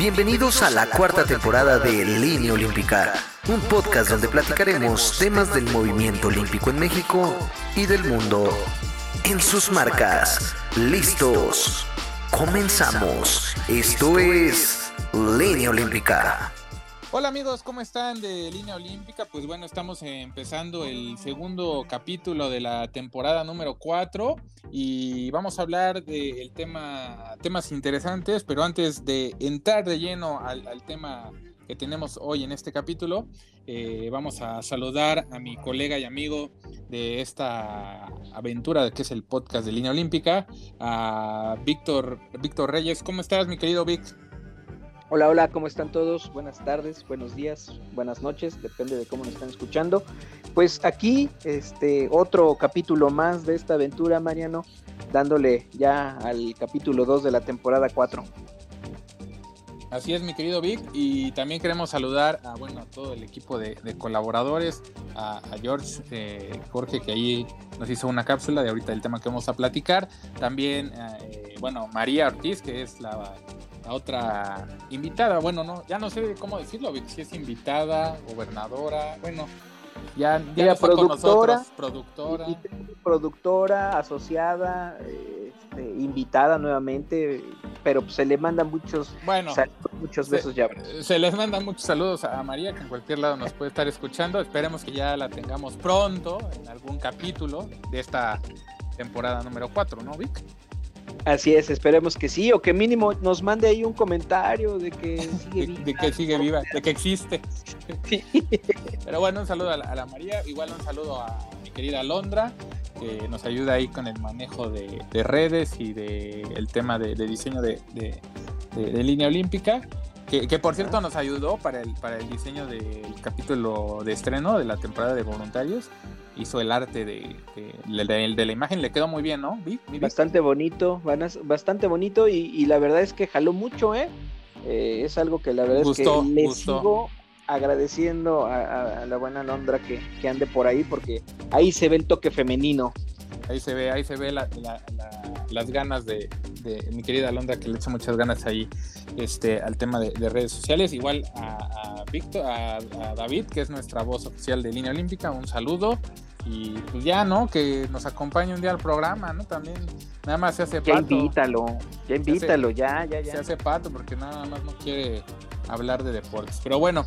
Bienvenidos a la cuarta temporada de Línea Olímpica, un podcast donde platicaremos temas del movimiento olímpico en México y del mundo. En sus marcas, listos. Comenzamos. Esto es Línea Olímpica. Hola amigos, ¿cómo están de Línea Olímpica? Pues bueno, estamos empezando el segundo capítulo de la temporada número 4 y vamos a hablar de tema, temas interesantes, pero antes de entrar de lleno al, tema que tenemos hoy en este capítulo, eh, vamos a saludar a mi colega y amigo de esta aventura que es el podcast de Línea Olímpica, a Víctor, Víctor Reyes. ¿Cómo estás, mi querido Víctor? Hola, hola, ¿cómo están todos? Buenas tardes, buenos días, buenas noches, depende de cómo nos están escuchando. Pues aquí, este, otro capítulo más de esta aventura, Mariano, dándole ya al capítulo 2 de la temporada 4. Así es, mi querido Vic, y también queremos saludar a, bueno, a todo el equipo de, colaboradores, a, George, eh, Jorge, que ahí nos hizo una cápsula de ahorita del tema que vamos a platicar. También, eh, bueno, María Ortiz, que es la otra invitada, bueno, no, ya no sé cómo decirlo, si es invitada, gobernadora, bueno, ya, ya productora, productora. Productora, asociada, este, invitada nuevamente, pero se le mandan muchos bueno, muchos besos ya. Se les mandan muchos saludos a María, que en cualquier lado nos puede estar escuchando. Esperemos que ya la tengamos pronto en algún capítulo de esta temporada número 4, ¿no, Vic? Así es, esperemos que sí, o que mínimo nos mande ahí un comentario de que sigue viva. De, que sigue viva, de que existe. Pero bueno, un saludo a la, María, igual un saludo a mi querida Londra, que nos ayuda ahí con el manejo de, redes y de el tema de, diseño de, línea olímpica. Que, que, por cierto nos ayudó para el, para el diseño del capítulo de estreno de la temporada de voluntarios hizo el arte de, de, la imagen, le quedó muy bien, ¿no? Bastante bonito, bastante bonito y, la verdad es que jaló mucho, ¿eh? eh es algo que la verdad es que le sigo agradeciendo a, la buena Londra que, ande por ahí porque ahí se ve el toque femenino. Ahí se ve, ahí se ve las ganas de, mi querida Londra que le echa muchas ganas ahí este, al tema de, redes sociales. Igual a, Víctor, a, David, que es nuestra voz oficial de Línea Olímpica, un saludo. Y pues ya, ¿no? Que nos acompañe un día al programa, ¿no? También nada más se hace pato. Ya invítalo, ya invítalo, ya, ya, ya. Se hace pato porque nada más no quiere hablar de deportes. Pero bueno,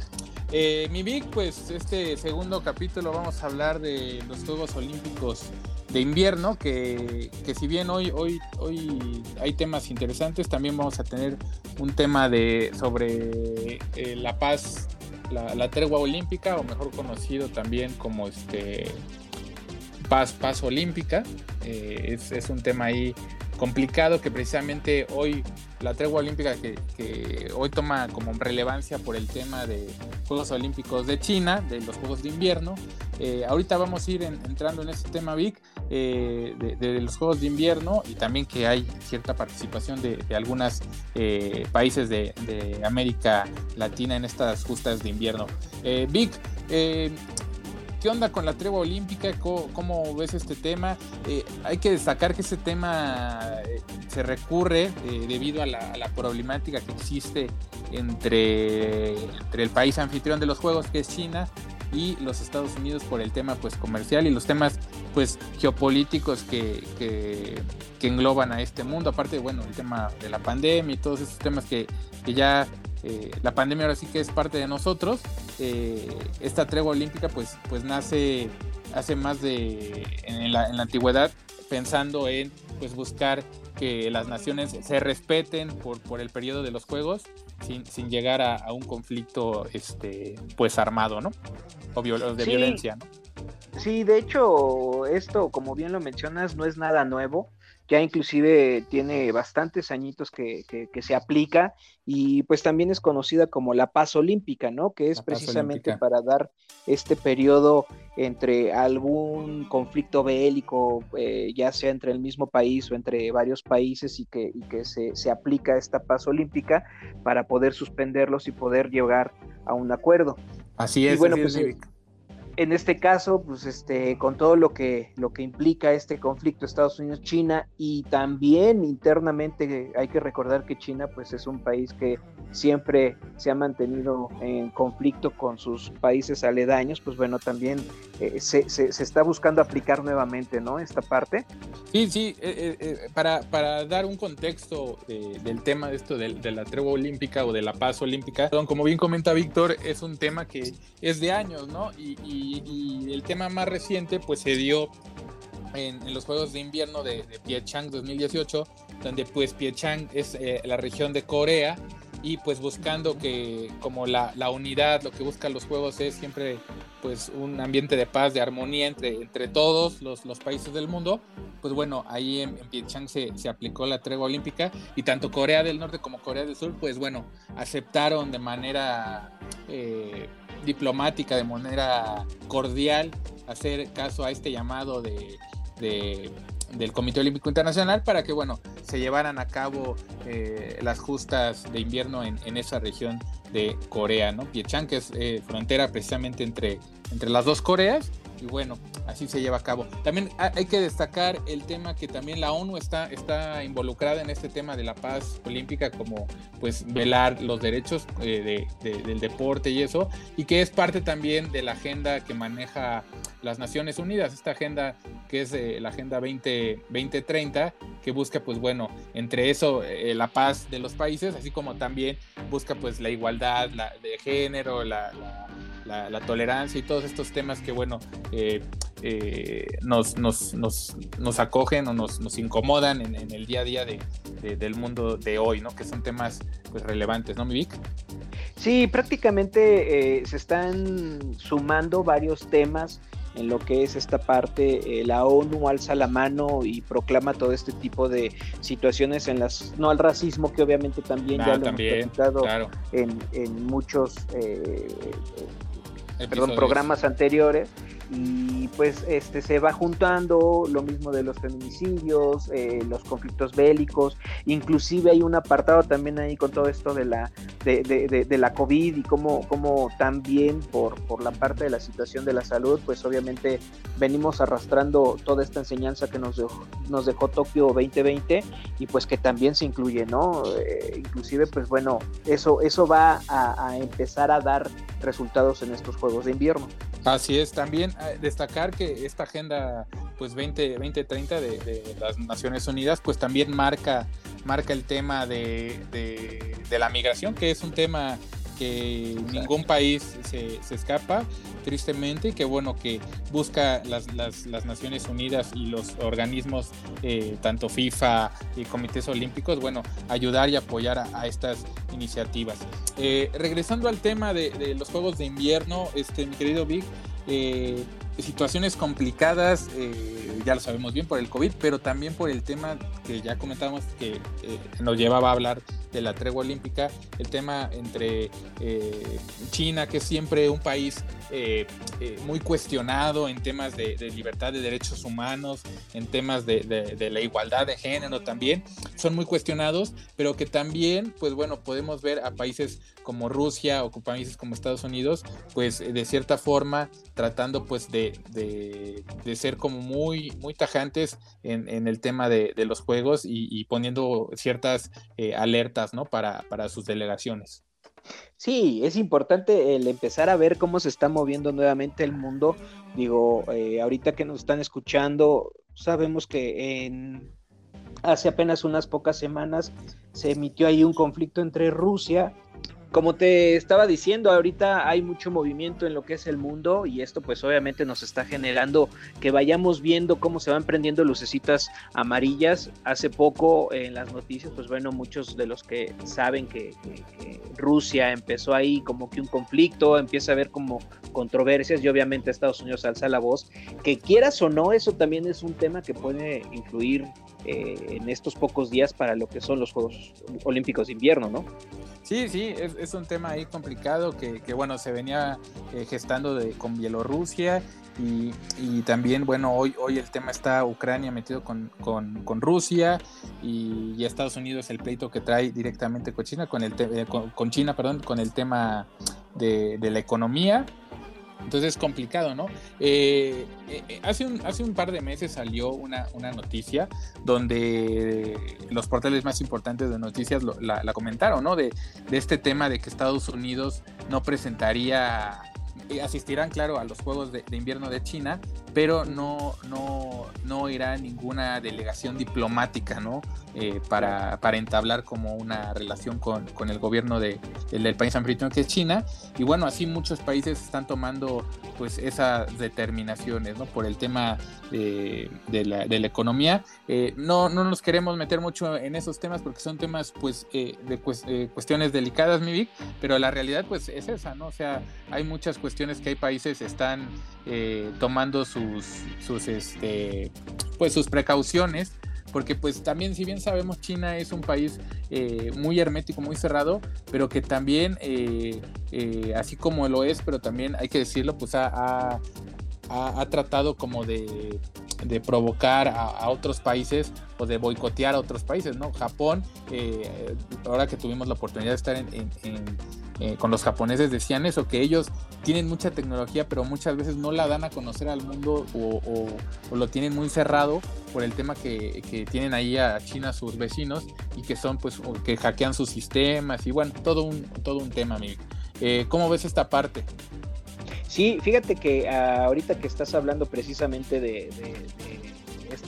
eh, mi Vic, pues este segundo capítulo vamos a hablar de los Juegos Olímpicos de invierno, que, que, si bien hoy, hoy, hoy hay temas interesantes, también vamos a tener un tema de sobre eh, la paz, la, la, tregua olímpica, o mejor conocido también como este paz, paz olímpica. Eh, es, es, un tema ahí complicado que precisamente hoy la tregua olímpica que, hoy toma como relevancia por el tema de Juegos Olímpicos de China, de los Juegos de Invierno. Eh, ahorita vamos a ir entrando en ese tema, Vic, eh, de, los Juegos de Invierno y también que hay cierta participación de, algunos eh, países de, América Latina en estas justas de invierno. Vic, ¿Qué onda con la tregua olímpica? ¿Cómo, ves este tema? Eh, hay que destacar que ese tema eh, se recurre eh, debido a la, problemática que existe entre, el país anfitrión de los Juegos, que es China, y los Estados Unidos por el tema pues comercial y los temas pues geopolíticos que, engloban a este mundo, aparte bueno el tema de la pandemia y todos esos temas que ya eh, la pandemia ahora sí que es parte de nosotros. Eh, esta tregua olímpica pues, pues nace hace más de en la, antigüedad pensando en pues buscar que las naciones se respeten por, por el periodo de los juegos sin, llegar a, un conflicto este pues armado, ¿no? O de violencia, ¿no? Sí, de hecho, esto, como bien lo mencionas, no es nada nuevo ya inclusive tiene bastantes añitos que, se aplica y pues también es conocida como la paz olímpica, ¿no? Que es precisamente para dar este periodo entre algún conflicto bélico, eh, ya sea entre el mismo país o entre varios países y que, que se, se, aplica esta paz olímpica para poder suspenderlos y poder llegar a un acuerdo. Así es. bueno, pues, en este caso, pues este, con todo lo que, lo que implica este conflicto Estados Unidos-China y también internamente hay que recordar que China pues es un país que siempre se ha mantenido en conflicto con sus países aledaños, pues bueno, también eh, se, se, está buscando aplicar nuevamente, ¿no? Esta parte. Sí, sí, eh, eh, para, para, dar un contexto del tema de esto de, la tregua olímpica o de la paz olímpica, como bien comenta Víctor, es un tema que es de años, ¿no? y, el tema más reciente pues se dio en, los Juegos de Invierno de, de, Pyeongchang 2018, donde pues Pyeongchang es eh, la región de Corea y pues buscando que como la, la, unidad, lo que buscan los Juegos es siempre pues un ambiente de paz, de armonía entre, entre todos los, los países del mundo, pues bueno, ahí en, en Pyeongchang se, se, aplicó la tregua olímpica y tanto Corea del Norte como Corea del Sur pues bueno, aceptaron de manera... Eh, diplomática, de manera cordial, hacer caso a este llamado de, del Comité Olímpico Internacional para que, bueno, se llevaran a cabo eh, las justas de invierno en, en, esa región de Corea, ¿no? Piechang, que es eh, frontera precisamente entre, entre las dos Coreas, y bueno, así se lleva a cabo. También hay que destacar el tema que también la ONU está, está involucrada en este tema de la paz olímpica, como pues velar los derechos eh, del deporte y eso, y que es parte también de la agenda que maneja las Naciones Unidas, esta agenda que es eh, la Agenda 20, 2030, que busca pues bueno, entre eso eh, la paz de los países, así como también busca pues la igualdad la, de género, la, tolerancia y todos estos temas que, bueno, eh, eh, nos, nos, nos, nos, acogen o nos, nos incomodan en, el día a día de, del mundo de hoy, ¿no? Que son temas pues, relevantes, ¿no, mi Vic? Sí, prácticamente eh, se están sumando varios temas en lo que es esta parte, la ONU alza la mano y proclama todo este tipo de situaciones en las, no al racismo, que obviamente también ya lo hemos platicado en, en, muchos eh, perdón, programas anteriores y pues este se va juntando lo mismo de los feminicidios, eh, los conflictos bélicos, inclusive hay un apartado también ahí con todo esto de la de, de, de, la COVID y cómo, cómo también por, por la parte de la situación de la salud, pues obviamente venimos arrastrando toda esta enseñanza que nos dejó, nos dejó Tokio 2020 y pues que también se incluye, ¿no? Eh, inclusive pues bueno, eso, eso va a, empezar a dar resultados en estos Juegos de Invierno. Así es, también eh, destacar que esta agenda pues 20, 2030 de, de las Naciones Unidas pues también marca, marca el tema de, de, de la migración, que es un tema que ningún país se, se, escapa, tristemente, y que bueno, que busca las, las, las Naciones Unidas y los organismos, eh, tanto FIFA y comités olímpicos, bueno, ayudar y apoyar a, estas iniciativas. Eh, regresando al tema de, de, los Juegos de Invierno, este, mi querido Vic, eh, situaciones complicadas, eh, ya lo sabemos bien por el COVID, pero también por el tema que ya comentábamos que eh, nos llevaba a hablar de la tregua olímpica, el tema entre eh, China, que es siempre un país muy cuestionado en temas de, libertad de derechos humanos, en temas de, de, la igualdad de género también, son muy cuestionados, pero que también, pues bueno, podemos ver a países como Rusia o países como Estados Unidos, pues de cierta forma tratando pues de de, ser como muy, muy tajantes en, el tema de, de los juegos y, y, poniendo ciertas eh, alertas ¿no? para, para sus delegaciones. Sí, es importante el empezar a ver cómo se está moviendo nuevamente el mundo. Digo, eh, ahorita que nos están escuchando, sabemos que en hace apenas unas pocas semanas se emitió ahí un conflicto entre Rusia como te estaba diciendo, ahorita hay mucho movimiento en lo que es el mundo y esto pues obviamente nos está generando que vayamos viendo cómo se van prendiendo lucecitas amarillas. Hace poco en las noticias, pues bueno, muchos de los que saben que, que, que Rusia empezó ahí como que un conflicto, empieza a haber como controversias y obviamente Estados Unidos alza la voz. Que quieras o no, eso también es un tema que puede influir eh, en estos pocos días para lo que son los Juegos Olímpicos de Invierno, ¿no? Sí, sí, es, un tema ahí complicado que, que bueno, se venía eh, gestando de, con Bielorrusia y, y, también, bueno, hoy, hoy el tema está Ucrania metido con, con, con Rusia y, y, Estados Unidos el pleito que trae directamente con China, con, el te, eh, con, con China, perdón, con el tema de, de la economía Entonces es complicado, ¿no? Eh, eh, hace, un, hace un par de meses salió una, noticia donde los portales más importantes de noticias la, la, comentaron, ¿no? De, de este tema de que Estados Unidos no presentaría asistirán, claro, a los Juegos de, Invierno de China, pero no, no, no irá ninguna delegación diplomática, ¿no? Eh, para, para, entablar como una relación con, con el gobierno de, del, país anfitrión que es China. Y bueno, así muchos países están tomando pues esas determinaciones, ¿no? Por el tema de, de, la, economía. Eh, no, no nos queremos meter mucho en esos temas porque son temas pues eh, de cuestiones delicadas, mi Vic, pero la realidad pues es esa, ¿no? O sea, hay muchas cuestiones que hay países están tomando sus, este, pues sus precauciones porque pues también si bien sabemos China es un país eh, muy hermético, muy cerrado, pero que también, eh, eh, así como lo es, pero también hay que decirlo, pues ha, tratado como de, provocar a, otros países o de boicotear a otros países, ¿no? Japón, ahora que tuvimos la oportunidad de estar en eh, con los japoneses decían eso, que ellos tienen mucha tecnología, pero muchas veces no la dan a conocer al mundo o, lo tienen muy cerrado por el tema que, tienen ahí a China sus vecinos y que son pues que hackean sus sistemas y bueno, todo un, todo un tema, amigo. Eh, ¿Cómo ves esta parte? Sí, fíjate que ah, ahorita que estás hablando precisamente de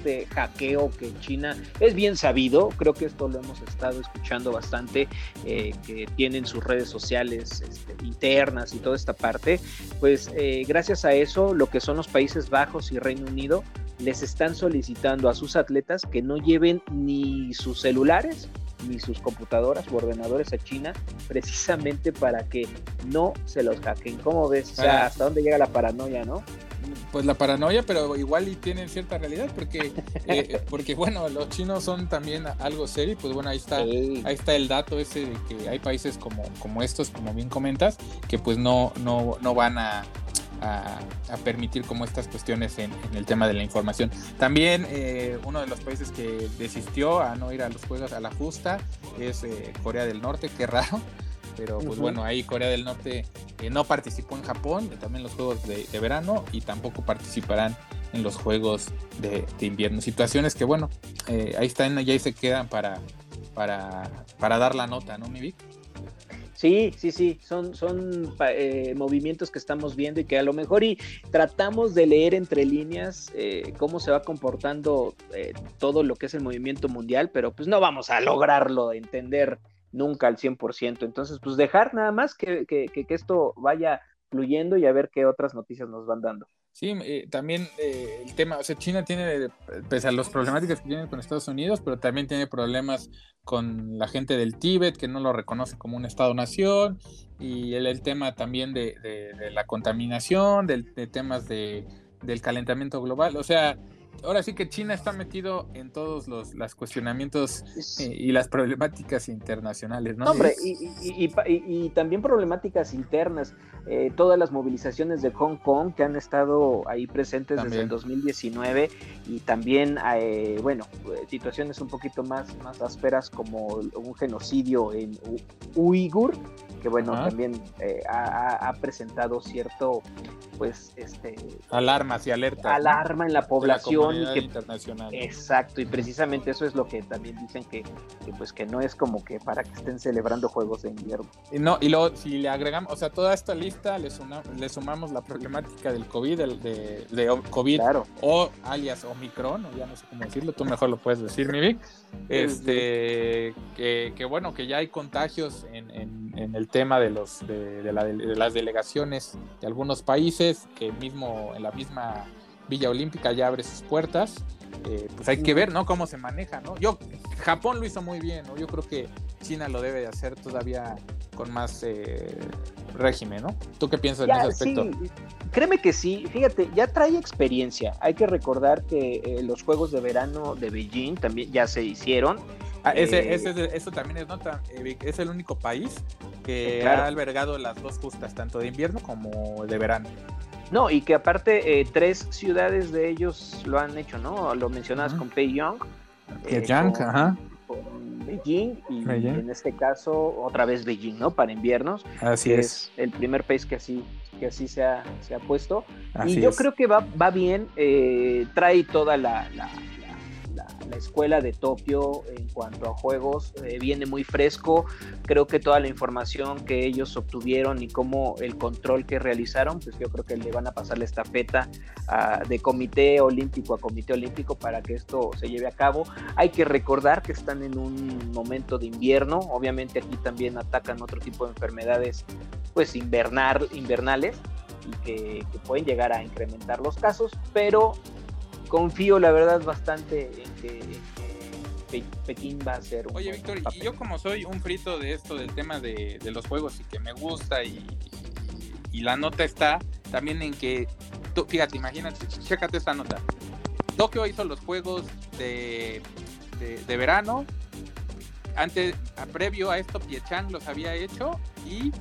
este hackeo que China es bien sabido, creo que esto lo hemos estado escuchando bastante, eh, que tienen sus redes sociales este, internas y toda esta parte, pues eh, gracias a eso lo que son los Países Bajos y Reino Unido les están solicitando a sus atletas que no lleven ni sus celulares ni sus computadoras o ordenadores a China precisamente para que no se los hackeen. ¿Cómo ves? O sea, hasta dónde llega la paranoia, ¿no? pues la paranoia, pero igual y tienen cierta realidad, porque, eh, porque bueno, los chinos son también algo serio, pues bueno, ahí está, ahí está el dato ese de que hay países como, como estos, como bien comentas, que pues no, no, no van a, a, permitir como estas cuestiones en, el tema de la información. También eh, uno de los países que desistió a no ir a los juegos a la justa es eh, Corea del Norte, qué raro pero pues bueno, ahí Corea del Norte eh, no participó en Japón, también los Juegos de, verano y tampoco participarán en los Juegos de, invierno. Situaciones que bueno, eh, ahí están, y ahí se quedan para, para, para dar la nota, ¿no, mi Vic? Sí, sí, sí, son, son eh, movimientos que estamos viendo y que a lo mejor y tratamos de leer entre líneas cómo se va comportando todo lo que es el movimiento mundial, pero pues no vamos a lograrlo entender nunca al 100%. Entonces, pues dejar nada más que, que, que, esto vaya fluyendo y a ver qué otras noticias nos van dando. Sí, eh, también eh, el tema, o sea, China tiene, pese a los problemáticas que tiene con Estados Unidos, pero también tiene problemas con la gente del Tíbet, que no lo reconoce como un Estado-nación, y el, tema también de, la contaminación, de temas de, del calentamiento global, o sea, ahora sí que China está metido en todos los, cuestionamientos eh, y las problemáticas internacionales, ¿no? hombre, y, también problemáticas internas, eh, todas las movilizaciones de Hong Kong que han estado ahí presentes desde el 2019 y también, eh, bueno, situaciones un poquito más, más ásperas como un genocidio en Uigur, que bueno, también ha, presentado cierto, pues, este... Alarmas y alertas. Alarma en la población internacional. Exacto, y precisamente eso es lo que también dicen que, pues que no es como que para que estén celebrando juegos de invierno. Y no, y luego si le agregamos, o sea, toda esta lista le, le sumamos la problemática del COVID, de, de COVID o alias Omicron, o ya no sé cómo decirlo, tú mejor lo puedes decir, mi Este, que, bueno, que ya hay contagios en, en, el tema de los de, de las delegaciones de algunos países, que mismo en la misma Villa Olímpica ya abre sus puertas. Eh, pues hay que ver, ¿no? Cómo se maneja, ¿no? Yo, Japón lo hizo muy bien, ¿no? Yo creo que China lo debe de hacer todavía con más eh, régimen, ¿no? ¿Tú qué piensas en ese aspecto? Sí. Créeme que sí, fíjate, ya trae experiencia. Hay que recordar que eh, los Juegos de Verano de Beijing también ya se hicieron. Ah, ese, eso también es nota. es el único país que ha albergado las dos justas, tanto de invierno como de verano. No, y que aparte eh, tres ciudades de ellos lo han hecho, ¿no? Lo mencionas con Peiyong. Peiyong, eh, ajá. Con Beijing y en este caso otra vez Beijing, ¿no? Para inviernos. Así es. el primer país que así que así se ha, se ha puesto. y yo creo que va, va bien, eh, trae toda la, la, escuela de Tokio en cuanto a juegos, eh, viene muy fresco, creo que toda la información que ellos obtuvieron y cómo el control que realizaron, pues yo creo que le van a pasar la estafeta ah, de comité olímpico a comité olímpico para que esto se lleve a cabo. Hay que recordar que están en un momento de invierno, obviamente aquí también atacan otro tipo de enfermedades pues invernal, invernales y que, pueden llegar a incrementar los casos, pero confío la verdad bastante en que, Pekín va a ser un Oye, Víctor, y yo como soy un frito de esto del tema de, los juegos y que me gusta y, la nota está también en que, tú, fíjate, imagínate, chécate esta nota. Tokio hizo los juegos de, de, verano. Antes, previo a esto, Piechang los había hecho y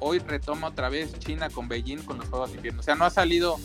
hoy retoma otra vez China con Beijing con los Juegos de Invierno. O sea, no ha salido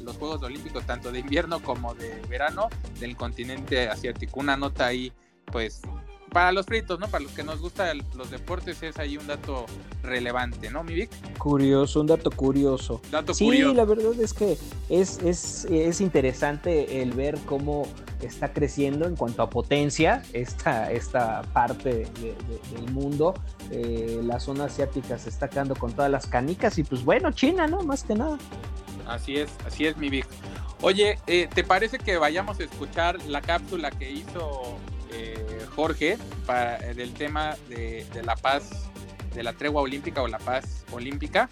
los Juegos Olímpicos tanto de invierno como de verano del continente asiático. Una nota ahí, pues, para los fritos, ¿no? Para los que nos gustan los deportes es ahí un dato relevante, ¿no, mi Vic? Curioso, un dato curioso. Dato sí, curioso. la verdad es que es, es, es, interesante el ver cómo está creciendo en cuanto a potencia esta, esta parte del mundo. Eh, la zona asiática se está quedando con todas las canicas y pues bueno, China, ¿no? Más que nada. Así es, así es, mi Vic. Oye, eh, ¿te parece que vayamos a escuchar la cápsula que hizo eh, Jorge para, eh, del tema de, la paz, de la tregua olímpica o la paz olímpica.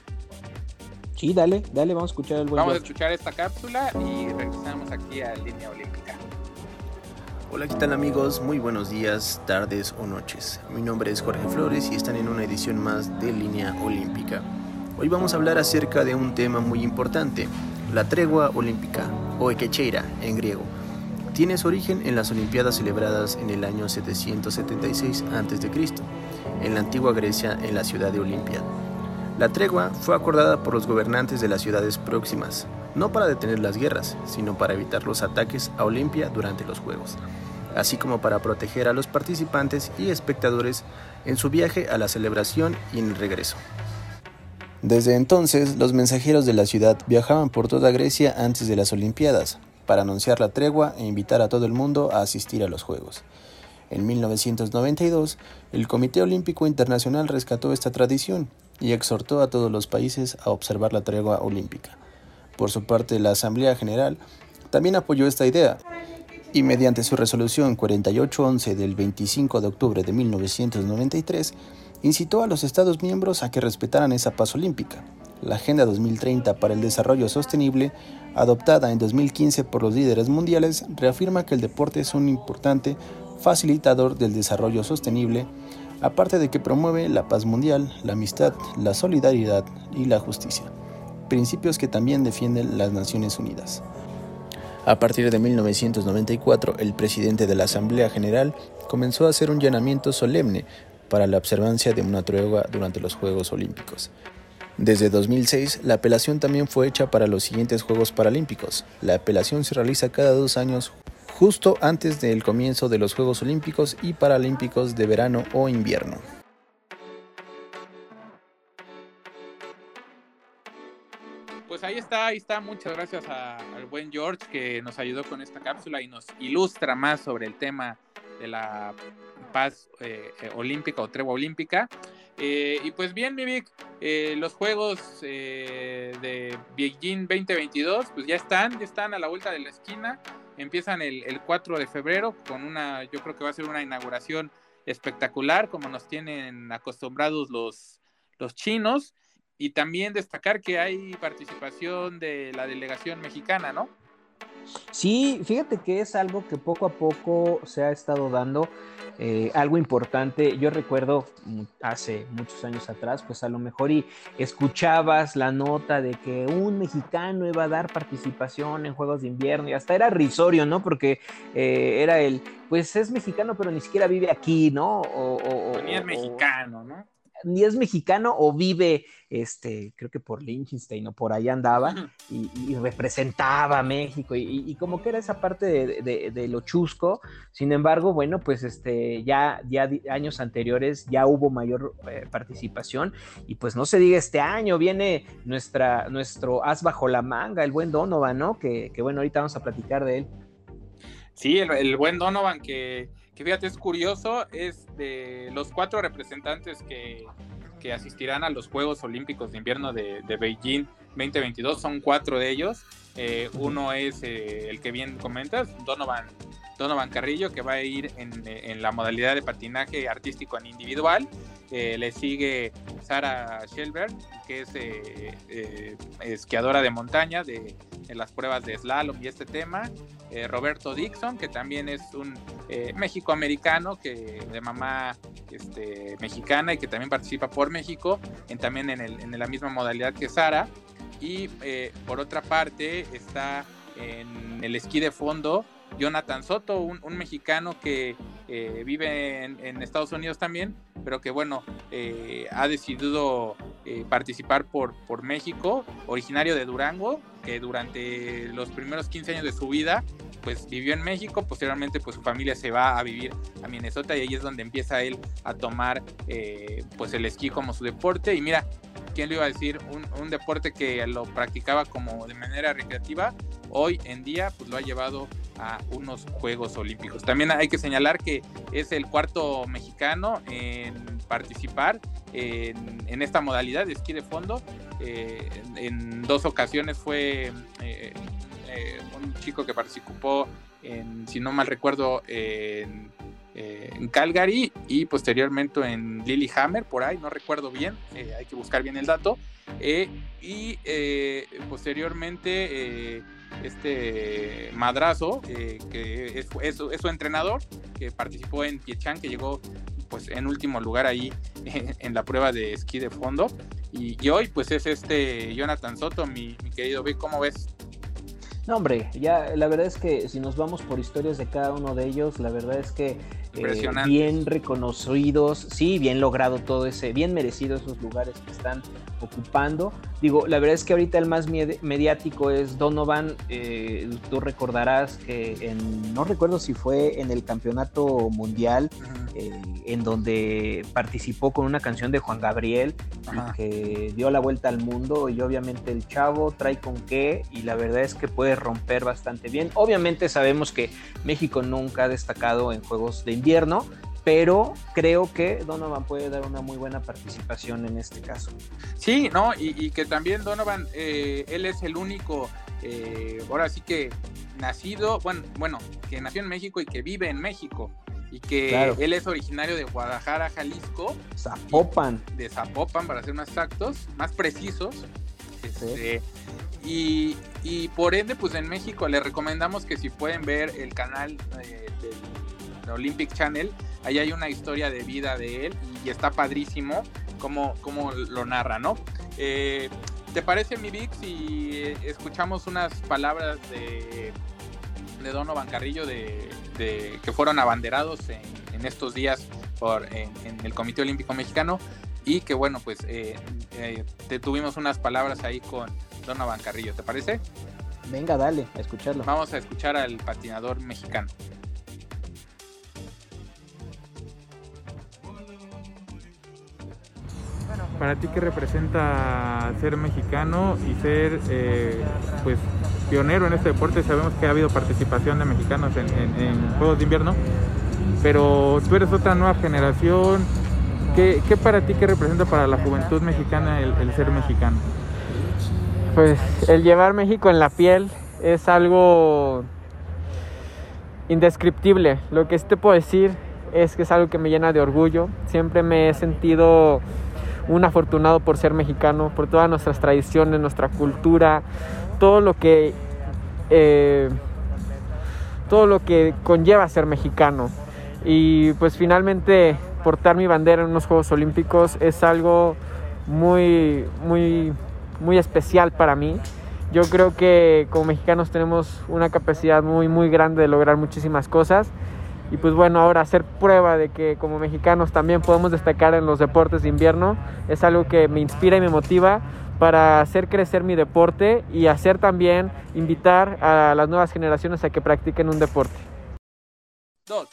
Sí, dale, dale, vamos a escuchar el Vamos a escuchar esta cápsula y regresamos aquí a Línea Olímpica. Hola, ¿qué tal amigos? Muy buenos días, tardes o noches. Mi nombre es Jorge Flores y están en una edición más de Línea Olímpica. Hoy vamos a hablar acerca de un tema muy importante, la tregua olímpica, o ekecheira en griego tiene su origen en las Olimpiadas celebradas en el año 776 a.C., en la antigua Grecia en la ciudad de Olimpia. La tregua fue acordada por los gobernantes de las ciudades próximas, no para detener las guerras, sino para evitar los ataques a Olimpia durante los Juegos, así como para proteger a los participantes y espectadores en su viaje a la celebración y en el regreso. Desde entonces, los mensajeros de la ciudad viajaban por toda Grecia antes de las Olimpiadas, para anunciar la tregua e invitar a todo el mundo a asistir a los Juegos. En 1992, el Comité Olímpico Internacional rescató esta tradición y exhortó a todos los países a observar la tregua olímpica. Por su parte, la Asamblea General también apoyó esta idea y mediante su resolución 4811 del 25 de octubre de 1993, incitó a los Estados miembros a que respetaran esa paz olímpica. La Agenda 2030 para el Desarrollo Sostenible adoptada en 2015 por los líderes mundiales, reafirma que el deporte es un importante facilitador del desarrollo sostenible, aparte de que promueve la paz mundial, la amistad, la solidaridad y la justicia, principios que también defienden las Naciones Unidas. A partir de 1994, el presidente de la Asamblea General comenzó a hacer un llamamiento solemne para la observancia de una tregua durante los Juegos Olímpicos. Desde 2006, la apelación también fue hecha para los siguientes Juegos Paralímpicos. La apelación se realiza cada dos años justo antes del comienzo de los Juegos Olímpicos y Paralímpicos de verano o invierno. Pues ahí está, ahí está. Muchas gracias al buen George que nos ayudó con esta cápsula y nos ilustra más sobre el tema de la paz eh, eh, olímpica o tregua olímpica. Eh, y pues bien, Mimic, eh, los juegos eh, de Beijing 2022, pues ya están, ya están a la vuelta de la esquina. Empiezan el, 4 de febrero con una, yo creo que va a ser una inauguración espectacular, como nos tienen acostumbrados los, los chinos. Y también destacar que hay participación de la delegación mexicana, ¿no? Sí, fíjate que es algo que poco a poco se ha estado dando. Eh, algo importante, yo recuerdo hace muchos años atrás, pues a lo mejor y escuchabas la nota de que un mexicano iba a dar participación en Juegos de Invierno y hasta era risorio, ¿no? Porque eh, era el, pues es mexicano pero ni siquiera vive aquí, ¿no? O, o, es mexicano, ¿no? Ni es mexicano o vive, este, creo que por Liechtenstein o por ahí andaba y, representaba a México y, como que era esa parte de, lo chusco. Sin embargo, bueno, pues este, ya, ya años anteriores ya hubo mayor eh, participación y pues no se diga este año, viene nuestra, nuestro as bajo la manga, el buen Donovan, ¿no? Que, que bueno, ahorita vamos a platicar de él. Sí, el, buen Donovan, que, fíjate, es curioso, es de los cuatro representantes que, asistirán a los Juegos Olímpicos de Invierno de, Beijing 2022, son cuatro de ellos. Eh, uno es eh, el que bien comentas, Donovan, Donovan Carrillo, que va a ir en, la modalidad de patinaje artístico en individual. Eh, le sigue Sara Shelberg, que es esquiadora de montaña de, en las pruebas de slalom y este tema. Eh, Roberto Dixon, que también es un eh, México-americano que de mamá este, mexicana y que también participa por México, en, también en, el, en la misma modalidad que Sara. Y eh, por otra parte está en el esquí de fondo Jonathan Soto, un, mexicano que vive en, Estados Unidos también, pero que bueno, ha decidido participar por, por México, originario de Durango, que durante los primeros 15 años de su vida pues vivió en México, posteriormente pues su familia se va a vivir a Minnesota y ahí es donde empieza él a tomar eh, pues el esquí como su deporte y mira, ¿quién le iba a decir? Un, deporte que lo practicaba como de manera recreativa, hoy en día pues lo ha llevado a unos Juegos Olímpicos. También hay que señalar que es el cuarto mexicano en participar en, esta modalidad de esquí de fondo. Eh, en, dos ocasiones fue eh, eh, un chico que participó si no mal recuerdo, en, Calgary y posteriormente en Lillehammer, por ahí, no recuerdo bien, hay que buscar bien el dato. y posteriormente este Madrazo, que es, su entrenador, que participó en Piechan, que llegó pues en último lugar ahí en, la prueba de esquí de fondo. Y, hoy pues es este Jonathan Soto, mi, mi querido ¿cómo ves? No, hombre, ya la verdad es que si nos vamos por historias de cada uno de ellos, la verdad es que eh, bien reconocidos, sí, bien logrado todo ese, bien merecido esos lugares que están ocupando. Digo, la verdad es que ahorita el más mediático es Donovan. Eh, tú recordarás que en, no recuerdo si fue en el campeonato mundial, eh, en donde participó con una canción de Juan Gabriel, que dio la vuelta al mundo. Y obviamente el chavo trae con qué, y la verdad es que puede romper bastante bien. Obviamente sabemos que México nunca ha destacado en juegos de invierno, pero creo que Donovan puede dar una muy buena participación en este caso. Sí, no, y, que también Donovan, eh, él es el único, eh, ahora sí que nacido, bueno, bueno, que nació en México y que vive en México. Y que él es originario de Guadalajara, Jalisco. Zapopan. De Zapopan, para ser más exactos, más precisos. Este, y, por ende, pues en México le recomendamos que si pueden ver el canal eh, del Olympic Channel, Ahí hay una historia de vida de él y está padrísimo cómo, cómo lo narra, ¿no? Eh, ¿Te parece, mi Vic, si escuchamos unas palabras de, de Donovan Carrillo de, que fueron abanderados en, estos días por, en, el Comité Olímpico Mexicano? Y que bueno, pues eh, eh, te tuvimos unas palabras ahí con Donovan Carrillo, ¿te parece? Venga, dale, a escucharlo. Vamos a escuchar al patinador mexicano. para ti qué representa ser mexicano y ser eh, pues pionero en este deporte. Sabemos que ha habido participación de mexicanos en, Juegos de Invierno, pero tú eres otra nueva generación. ¿Qué, para ti qué representa para la juventud mexicana el, ser mexicano? Pues el llevar México en la piel es algo indescriptible. Lo que sí te puedo decir es que es algo que me llena de orgullo. Siempre me he sentido un afortunado por ser mexicano, por todas nuestras tradiciones, nuestra cultura, todo lo que eh, todo lo que conlleva ser mexicano. Y pues finalmente portar mi bandera en unos Juegos Olímpicos es algo muy, muy, muy especial para mí. Yo creo que como mexicanos tenemos una capacidad muy, muy grande de lograr muchísimas cosas y pues bueno, ahora hacer prueba de que como mexicanos también podemos destacar en los deportes de invierno es algo que me inspira y me motiva para hacer crecer mi deporte y hacer también invitar a las nuevas generaciones a que practiquen un deporte. Dos.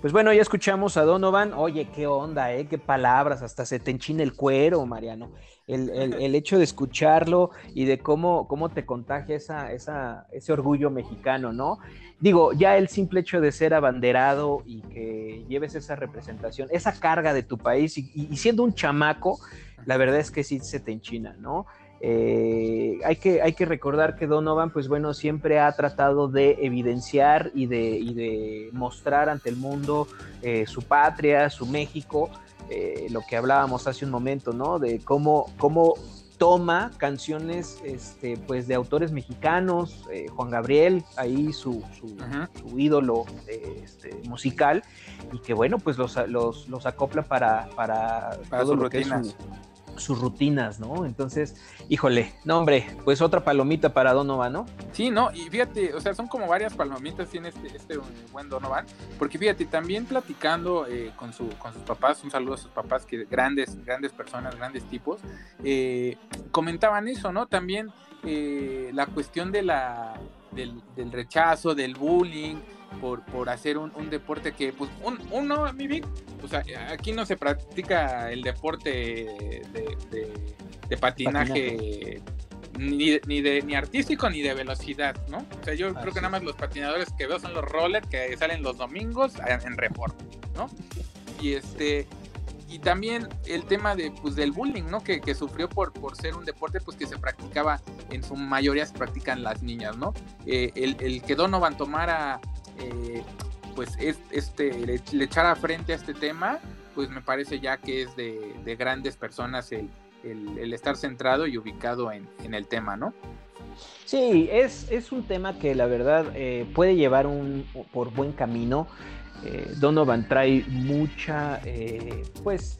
Pues bueno, ya escuchamos a Donovan. Oye, qué onda, ¿eh? Qué palabras, hasta se te enchina el cuero, Mariano. El, el, hecho de escucharlo y de cómo, cómo te contagia esa, esa, ese orgullo mexicano, ¿no? Digo, ya el simple hecho de ser abanderado y que lleves esa representación, esa carga de tu país y, y siendo un chamaco, la verdad es que sí se te enchina, ¿no? Eh, hay, que, hay que recordar que Donovan, pues bueno, siempre ha tratado de evidenciar y de, de mostrar ante el mundo eh, su patria, su México, eh, lo que hablábamos hace un momento, ¿no? De cómo, cómo toma canciones este, pues de autores mexicanos, Juan Gabriel, ahí su, su, ídolo este, musical, y que bueno, pues los, los, los acopla para, para, todo lo que es su, sus rutinas, ¿no? Entonces, híjole, no, hombre, pues otra palomita para Donovan, ¿no? Sí, no, y fíjate, o sea, son como varias palomitas tiene este, este buen Donovan, porque fíjate, también platicando eh, con, su, con sus papás, un saludo a sus papás, que grandes, grandes personas, grandes tipos, eh, comentaban eso, ¿no? También eh, la cuestión de la, del, del rechazo, del bullying, por, por hacer un, deporte que, pues, un, uno, mi Vic, o sea, aquí no se practica el deporte de, patinaje, Ni, ni, de, ni artístico ni de velocidad, ¿no? O sea, yo creo que nada más los patinadores que veo son los rollers que salen los domingos en, en report, ¿no? Y este, y también el tema de, pues, del bullying, ¿no? Que, que, sufrió por, por ser un deporte pues, que se practicaba, en su mayoría se practican las niñas, ¿no? Eh, el, el, que Donovan tomara eh, pues es, este, le, echar echara frente a este tema, pues me parece ya que es de, grandes personas el, estar centrado y ubicado en, el tema, ¿no? Sí, es, es, un tema que la verdad eh, puede llevar un, por buen camino. Eh, Donovan trae mucha, pues,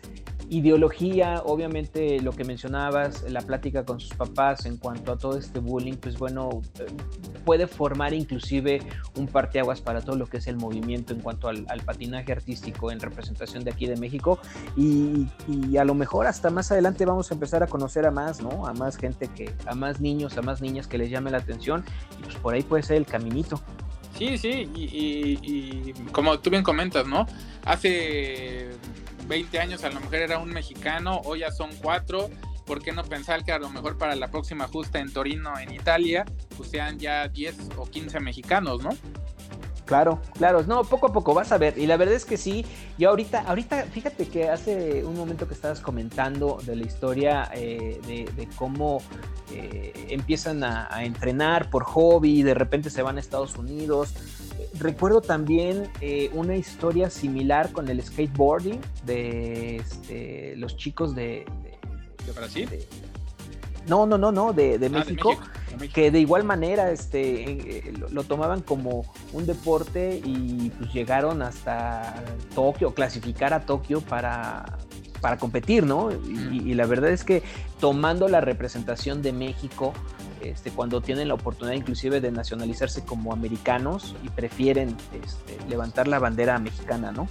ideología, obviamente lo que mencionabas, la plática con sus papás en cuanto a todo este bullying, pues bueno, eh, puede formar inclusive un parteaguas para todo lo que es el movimiento en cuanto al, patinaje artístico en representación de aquí de México y, a lo mejor hasta más adelante vamos a empezar a conocer a más, ¿no? A más gente que, a más niños, a más niñas que les llame la atención y pues por ahí puede ser el caminito. Sí, sí, y, y como tú bien comentas, ¿no? Hace 20 años a lo mejor era un mexicano, hoy ya son cuatro. ¿Por qué no pensar que a lo mejor para la próxima justa en Torino, en Italia, pues sean ya 10 o 15 mexicanos, ¿no? Claro, claro, no, poco a poco vas a ver. Y la verdad es que sí, yo ahorita, ahorita, fíjate que hace un momento que estabas comentando de la historia eh, de, cómo eh, empiezan a, a, entrenar por hobby, de repente se van a Estados Unidos, recuerdo también eh, una historia similar con el skateboarding de este, los chicos de... ¿De, Brasil? no, no, no, no, de, ah, México, que de igual manera este, eh, lo, tomaban como un deporte y pues llegaron hasta Tokio, clasificar a Tokio para, para competir, ¿no? y, la verdad es que tomando la representación de México este, cuando tienen la oportunidad inclusive de nacionalizarse como americanos y prefieren este, levantar la bandera mexicana, ¿no?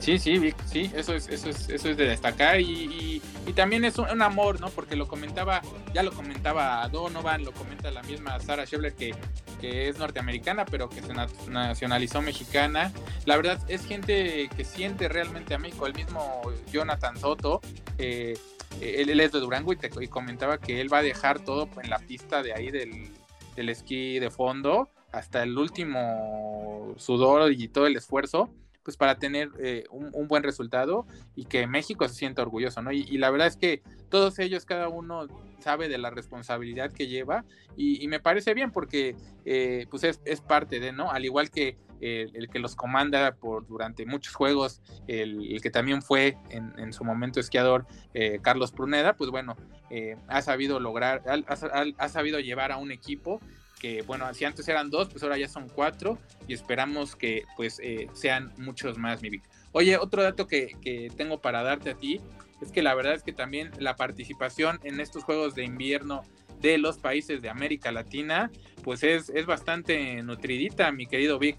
Sí, sí, sí, eso es, eso es, eso es de destacar y, también es un, amor, ¿no? Porque lo comentaba, ya lo comentaba Donovan, lo comenta la misma Sarah Schebler que, que es norteamericana, pero que se nacionalizó mexicana. La verdad es gente que siente realmente a México, el mismo Jonathan Soto. Eh, él, es de Durango y, te, comentaba que él va a dejar todo en la pista de ahí del, esquí de fondo hasta el último sudor y todo el esfuerzo pues para tener eh, un, buen resultado y que México se sienta orgulloso, ¿no? Y, la verdad es que todos ellos, cada uno sabe de la responsabilidad que lleva y, me parece bien porque eh, pues es, es, parte de, ¿no? Al igual que el, que los comanda por durante muchos juegos, el, que también fue en, su momento esquiador, eh, Carlos Pruneda, pues bueno, eh, ha sabido lograr, ha, sabido llevar a un equipo que, bueno, si antes eran dos, pues ahora ya son cuatro y esperamos que pues eh, sean muchos más, mi Vic. Oye, otro dato que, que tengo para darte a ti es que la verdad es que también la participación en estos Juegos de Invierno de los países de América Latina, pues es, es bastante nutridita, mi querido Vic.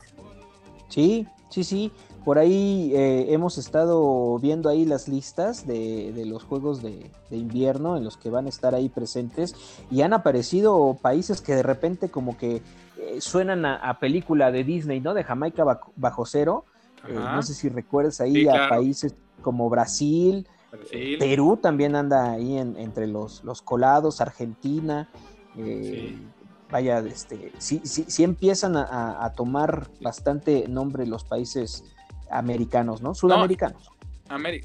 Sí, sí, sí. Por ahí eh, hemos estado viendo ahí las listas de, los juegos de, invierno en los que van a estar ahí presentes y han aparecido países que de repente como que eh, suenan a, película de Disney, ¿no? De Jamaica bajo, cero. Eh, no sé si recuerdas ahí a países como Brasil, Perú también anda ahí entre los, los colados, Argentina. Vaya, este, sí, sí, sí empiezan a, a tomar bastante nombre los países americanos, ¿no? Sudamericanos.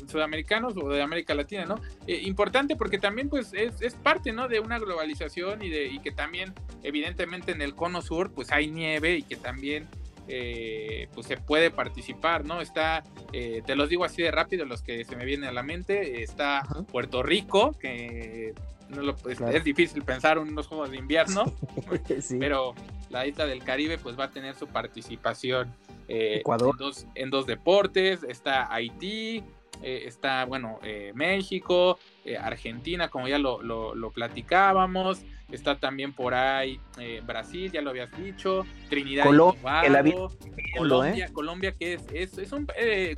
sudamericanos o de América Latina, ¿no? Eh, importante porque también pues es, parte, ¿no? De una globalización y, de, y que también evidentemente en el cono sur pues hay nieve y que también eh, pues se puede participar, ¿no? Está, eh, te los digo así de rápido, los que se me vienen a la mente, está Puerto Rico, que no pues, es difícil pensar en unos juegos de invierno, pero la isla del Caribe pues va a tener su participación eh, En, dos, en dos deportes, está Haití, eh, está, bueno, eh, México, Argentina, como ya lo, lo, platicábamos, está también por ahí Brasil, ya lo habías dicho, Trinidad y Tobago, Colombia, Colombia, que es, es, es un,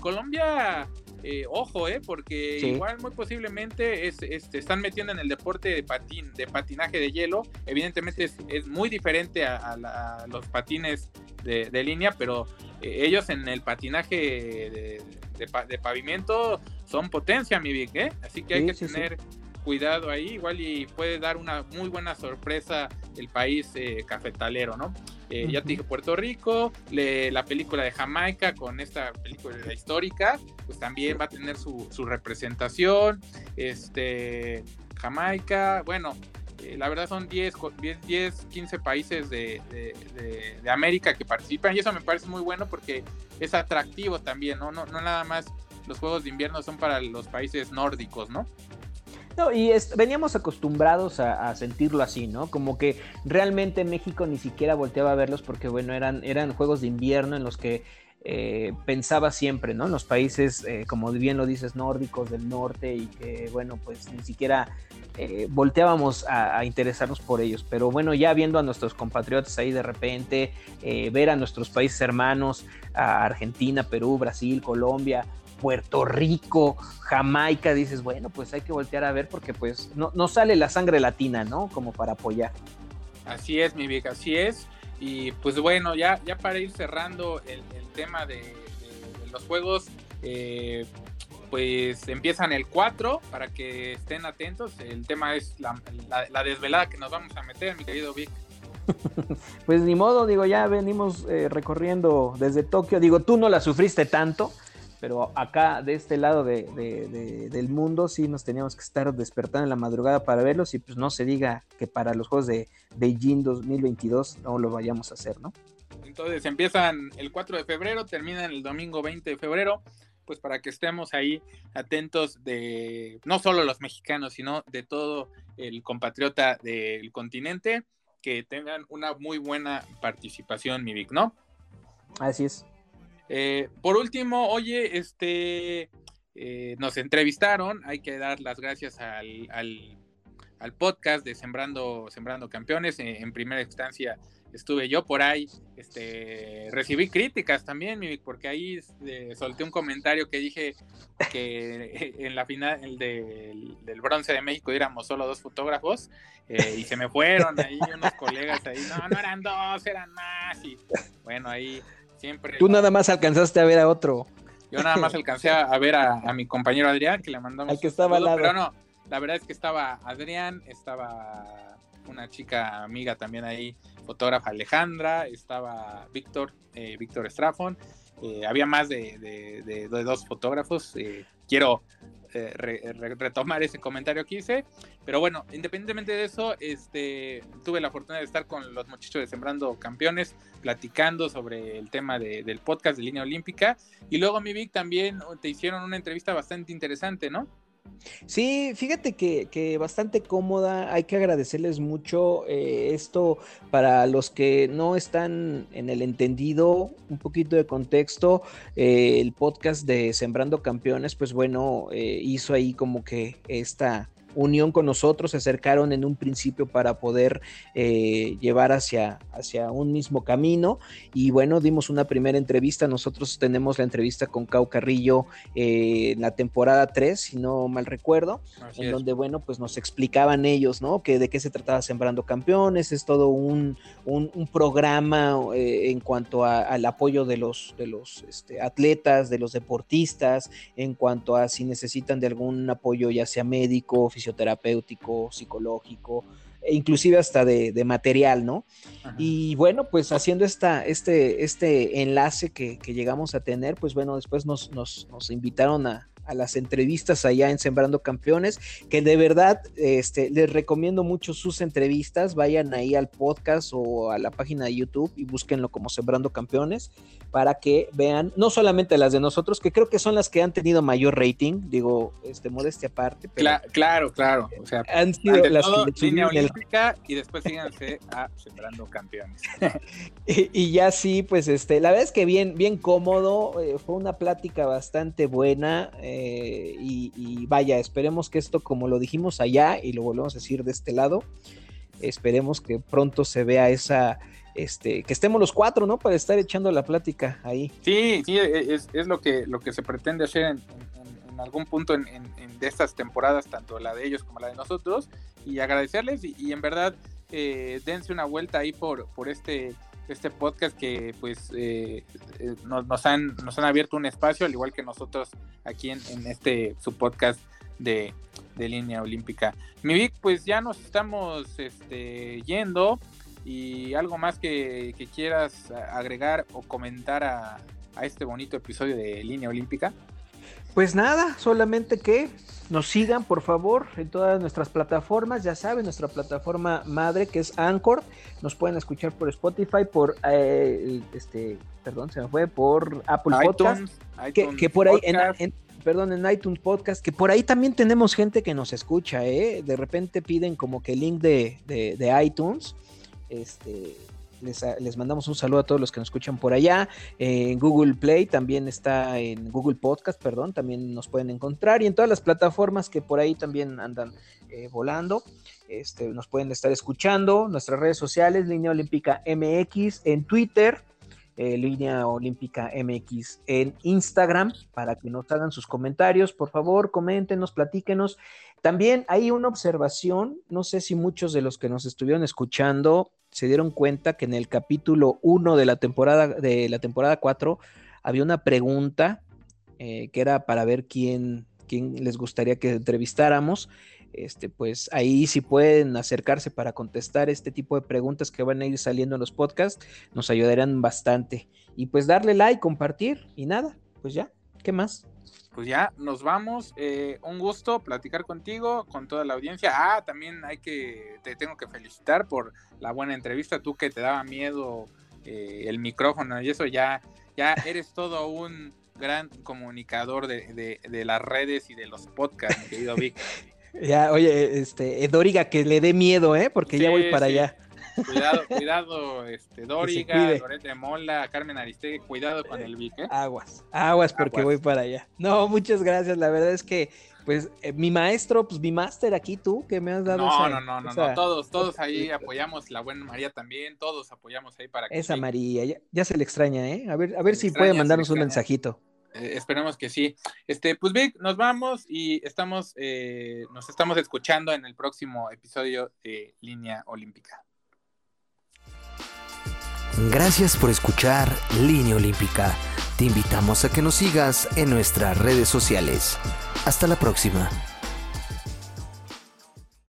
Colombia eh, ojo, eh, porque igual muy posiblemente es, están metiendo en el deporte de patín, de patinaje de hielo. Evidentemente es, muy diferente a, los patines de, línea, pero eh, ellos en el patinaje de, pavimento son potencia, mi Vic, ¿eh? Así que hay que tener cuidado ahí, igual y puede dar una muy buena sorpresa el país eh, cafetalero, ¿no? Eh, ya te dije Puerto Rico, la película de Jamaica con esta película histórica, pues también va a tener su, representación. Este, Jamaica, bueno, eh, la verdad son 10, 10, 15 países de, de, América que participan y eso me parece muy bueno porque es atractivo también, ¿no? No, no nada más los Juegos de Invierno son para los países nórdicos, ¿no? No, y veníamos acostumbrados a, sentirlo así, ¿no? Como que realmente México ni siquiera volteaba a verlos porque, bueno, eran, eran juegos de invierno en los que eh, pensaba siempre, ¿no? En los países, eh, como bien lo dices, nórdicos del norte y que, bueno, pues ni siquiera eh, volteábamos a, interesarnos por ellos. Pero bueno, ya viendo a nuestros compatriotas ahí de repente, ver a nuestros países hermanos, a Argentina, Perú, Brasil, Colombia, Puerto Rico, Jamaica, dices, bueno, pues hay que voltear a ver porque pues no, no sale la sangre latina, ¿no? Como para apoyar. Así es, mi vieja, así es. Y pues bueno, ya, ya para ir cerrando el, tema de, los juegos, eh, pues empiezan el 4 para que estén atentos. El tema es la, desvelada que nos vamos a meter, mi querido Vic. pues ni modo, digo, ya venimos eh, recorriendo desde Tokio. Digo, tú no la sufriste tanto, pero acá de este lado del mundo sí nos teníamos que estar despertando en la madrugada para verlos y pues no se diga que para los Juegos de Beijing 2022 no lo vayamos a hacer, ¿no? Entonces empiezan el 4 de febrero, terminan el domingo 20 de febrero, pues para que estemos ahí atentos de no solo los mexicanos, sino de todo el compatriota del continente, que tengan una muy buena participación, mi Vic, ¿no? Así es. Eh, por último, oye, este, eh, nos entrevistaron, hay que dar las gracias al, al, podcast de Sembrando, Sembrando Campeones. Eh, en primera instancia estuve yo por ahí, este, recibí críticas también, porque ahí solté un comentario que dije que en la final del, bronce de México éramos solo dos fotógrafos y se me fueron ahí unos colegas ahí, no, no eran dos, eran más y bueno, ahí Tú nada más alcanzaste a ver a otro. Yo nada más alcancé a, ver a, mi compañero Adrián, que le mandamos. Al que estaba al lado. Pero no, la verdad es que estaba Adrián, estaba una chica amiga también ahí, fotógrafa Alejandra, estaba Víctor, eh, Víctor Estrafón. Eh, había más de, dos fotógrafos. Eh, quiero eh, retomar ese comentario que hice. Pero bueno, independientemente de eso, este, tuve la fortuna de estar con los muchachos de Sembrando Campeones, platicando sobre el tema del podcast de línea olímpica. Y luego, mi Vic, también te hicieron una entrevista bastante interesante, ¿no? Sí, fíjate que, bastante cómoda, hay que agradecerles mucho eh, esto para los que no están en el entendido, un poquito de contexto, eh, el podcast de Sembrando Campeones, pues bueno, eh, hizo ahí como que esta unión con nosotros, se acercaron en un principio para poder eh, llevar hacia, hacia un mismo camino. Y bueno, dimos una primera entrevista. Nosotros tenemos la entrevista con Cau Carrillo eh, en la temporada 3, si no mal recuerdo, en donde, bueno, pues nos explicaban ellos, ¿no? Que de qué se trataba Sembrando Campeones, es todo un, programa eh, en cuanto al apoyo de los, de los este, atletas, de los deportistas, en cuanto a si necesitan de algún apoyo, ya sea médico, fisioterapéutico, psicológico, e inclusive hasta de, material, ¿no? Y bueno, pues haciendo esta, este, este enlace que, llegamos a tener, pues bueno, después nos, nos, nos invitaron a, a las entrevistas allá en Sembrando Campeones, que de verdad este, les recomiendo mucho sus entrevistas, vayan ahí al podcast o a la página de YouTube y búsquenlo como Sembrando Campeones para que vean no solamente las de nosotros, que creo que son las que han tenido mayor rating, digo, este modestia aparte. claro, claro, o sea, han sido las que línea olímpica y después síganse a Sembrando Campeones. y, ya sí, pues este, la verdad es que bien, bien cómodo, eh, fue una plática bastante buena. Eh, y, vaya, esperemos que esto, como lo dijimos allá y lo volvemos a decir de este lado, esperemos que pronto se vea esa, este, que estemos los cuatro, ¿no? Para estar echando la plática ahí. Sí, sí, e, es, lo, que, lo que se pretende hacer en, algún punto en, de estas temporadas, tanto la de ellos como la de nosotros, y agradecerles y, en verdad eh, dense una vuelta ahí por, por este este podcast que pues eh, eh, nos, han, nos han abierto un espacio, al igual que nosotros aquí en, este su podcast de, línea olímpica. Mi Vic, pues ya nos estamos este, yendo y algo más que, quieras agregar o comentar a, a este bonito episodio de línea olímpica. Pues nada, solamente que nos sigan por favor en todas nuestras plataformas, ya saben, nuestra plataforma madre que es Anchor, nos pueden escuchar por Spotify, por eh, este, perdón, se me fue, por Apple Podcast, que, por ahí en, perdón, en iTunes Podcast, que por ahí también tenemos gente que nos escucha, ¿eh? De repente piden como que el link de, de, de iTunes, este, les, mandamos un saludo a todos los que nos escuchan por allá. en Google Play también está en Google Podcast, perdón, también nos pueden encontrar y en todas las plataformas que por ahí también andan eh, volando. Este, nos pueden estar escuchando. Nuestras redes sociales, Línea Olímpica MX en Twitter, eh, Línea Olímpica MX en Instagram, para que nos hagan sus comentarios. Por favor, coméntenos, platíquenos. También hay una observación, no sé si muchos de los que nos estuvieron escuchando se dieron cuenta que en el capítulo 1 de la temporada de la temporada 4 había una pregunta eh, que era para ver quién, quién les gustaría que entrevistáramos. Este, pues ahí si pueden acercarse para contestar este tipo de preguntas que van a ir saliendo en los podcasts, nos ayudarían bastante. Y pues darle like, compartir y nada, pues ya, ¿qué más? Pues ya nos vamos. Eh, un gusto platicar contigo, con toda la audiencia. Ah, también hay que, te tengo que felicitar por la buena entrevista. Tú que te daba miedo eh, el micrófono y eso ya, ya eres todo un gran comunicador de, las redes y de los podcasts, mi querido Vic. Ya, oye, este, Doriga, que le dé miedo, ¿eh? Porque ya voy para allá. Cuidado, cuidado, este, Doriga, Lorete Mola, Carmen Aristegui, cuidado con el Vic, ¿eh? Aguas, aguas porque voy para allá. No, muchas gracias, la verdad es que, pues, eh, mi maestro, pues, mi máster aquí tú, que me has dado No, no, no, no, no, todos, todos ahí apoyamos, la buena María también, todos apoyamos ahí para que... Esa María, ya, se le extraña, ¿eh? A ver, a ver si puede mandarnos un mensajito. Eh, esperemos que sí. Este, pues Vic, nos vamos y estamos, eh, nos estamos escuchando en el próximo episodio de Línea Olímpica. Gracias por escuchar Línea Olímpica. Te invitamos a que nos sigas en nuestras redes sociales. Hasta la próxima.